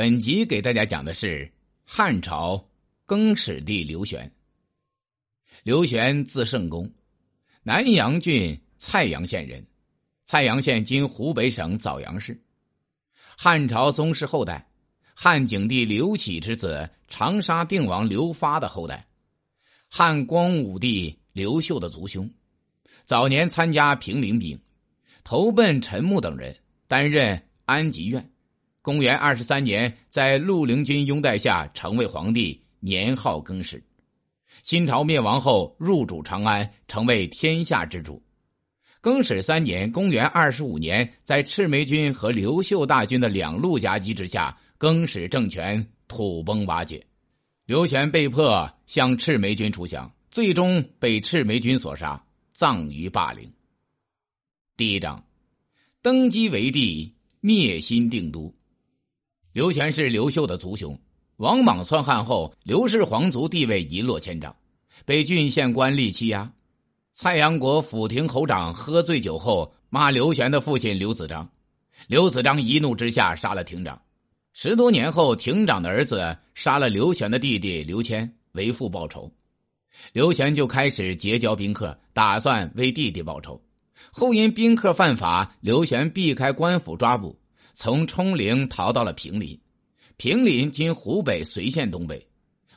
本集给大家讲的是汉朝更始帝刘玄。刘玄字圣公，南阳郡蔡阳县人，蔡阳县今湖北省枣阳市。汉朝宗室后代，汉景帝刘启之子，长沙定王刘发的后代，汉光武帝刘秀的族兄。早年参加平陵兵，投奔陈穆等人，担任安吉院。公元二十三年，在陆陵军拥戴下成为皇帝，年号更始。新朝灭亡后，入主长安，成为天下之主。更始三年，公元二十五年，在赤眉军和刘秀大军的两路夹击之下，更始政权土崩瓦解。刘玄被迫向赤眉军出降，最终被赤眉军所杀，葬于霸陵。第一章，登基为帝，灭新定都。刘玄是刘秀的族兄，王莽篡汉后，刘氏皇族地位一落千丈，被郡县官吏欺压。蔡阳国府亭侯长喝醉酒后骂刘玄的父亲刘子章，刘子章一怒之下杀了亭长。十多年后，亭长的儿子杀了刘玄的弟弟刘谦，为父报仇。刘玄就开始结交宾客，打算为弟弟报仇。后因宾客犯法，刘玄避开官府抓捕。从冲陵逃到了平林，平林今湖北随县东北。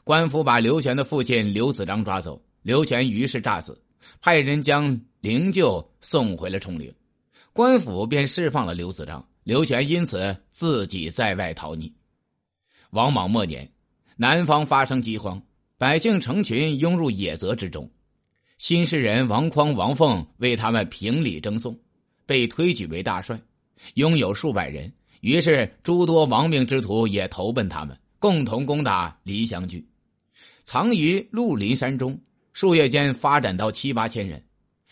官府把刘玄的父亲刘子章抓走，刘玄于是诈死，派人将灵柩送回了冲陵，官府便释放了刘子章。刘玄因此自己在外逃匿。王莽末年，南方发生饥荒，百姓成群涌入野泽之中，新市人王匡、王凤为他们评理争讼，被推举为大帅。拥有数百人，于是诸多亡命之徒也投奔他们，共同攻打黎乡郡，藏于鹿林山中。数月间发展到七八千人。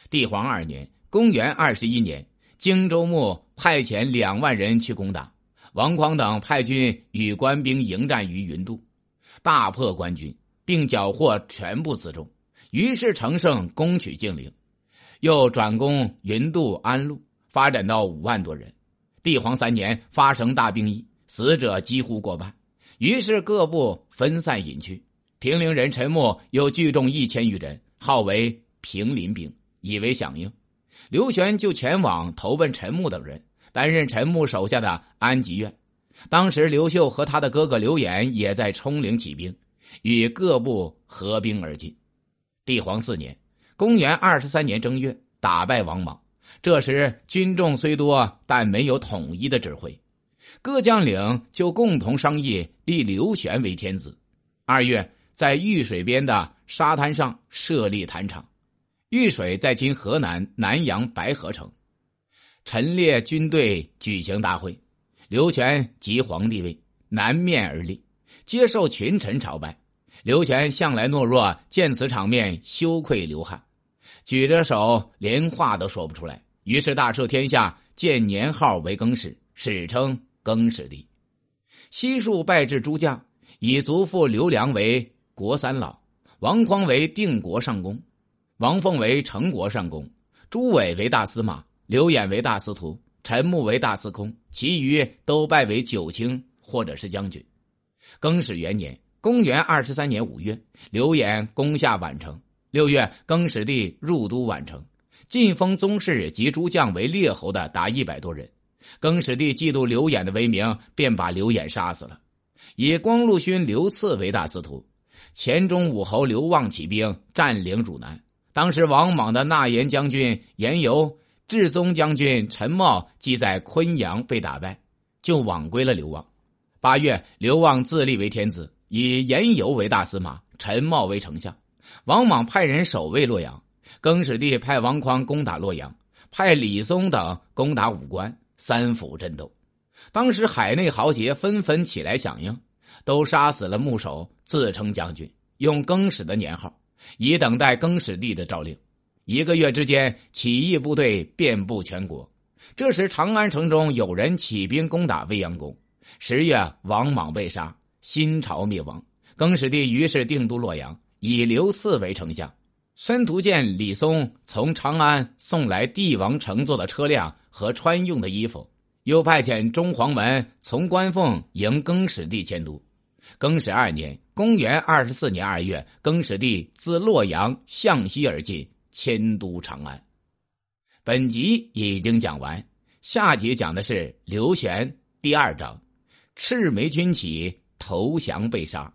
帝皇二年（公元二十一年），荆州牧派遣两万人去攻打王匡等，派军与官兵迎战于云渡，大破官军，并缴获全部辎重，于是乘胜攻取晋陵，又转攻云渡、安陆，发展到五万多人。帝皇三年，发生大兵役，死者几乎过半，于是各部分散隐去。平陵人陈默又聚众一千余人，号为平林兵，以为响应。刘玄就前往投奔陈牧等人，担任陈牧手下的安吉院。当时刘秀和他的哥哥刘演也在冲陵起兵，与各部合兵而进。帝皇四年，公元二十三年正月，打败王莽。这时军众虽多，但没有统一的指挥，各将领就共同商议立刘玄为天子。二月，在玉水边的沙滩上设立坛场。玉水在今河南南阳白河城，陈列军队举行大会。刘玄即皇帝位，南面而立，接受群臣朝拜。刘玄向来懦弱，见此场面，羞愧流汗。举着手，连话都说不出来。于是大赦天下，建年号为更始，史称更始帝。悉数拜至诸将，以族父刘良为国三老，王匡为定国上公，王凤为成国上公，朱伟为大司马，刘演为大司徒，陈穆为大司空，其余都拜为九卿或者是将军。更始元年，公元二十三年五月，刘演攻下宛城。六月，更始帝入都宛城，晋封宗室及诸将为列侯的达一百多人。更始帝嫉妒刘演的威名，便把刘演杀死了，以光禄勋刘赐为大司徒。前中武侯刘望起兵占领汝南，当时王莽的纳言将军严尤、至宗将军陈茂即在昆阳被打败，就往归了刘望。八月，刘望自立为天子，以严尤为大司马，陈茂为丞相。王莽派人守卫洛阳，更始帝派王匡攻打洛阳，派李松等攻打武关，三府争斗。当时海内豪杰纷纷起来响应，都杀死了牧首，自称将军，用更始的年号，以等待更始帝的诏令。一个月之间，起义部队遍布全国。这时，长安城中有人起兵攻打未央宫。十月，王莽被杀，新朝灭亡。更始帝于是定都洛阳。以刘赐为丞相，申屠见李松从长安送来帝王乘坐的车辆和穿用的衣服，又派遣中黄门从官凤迎更始帝迁都。更始二年（公元二十四年二月），更始帝自洛阳向西而进，迁都长安。本集已经讲完，下集讲的是刘玄第二章：赤眉军起，投降被杀。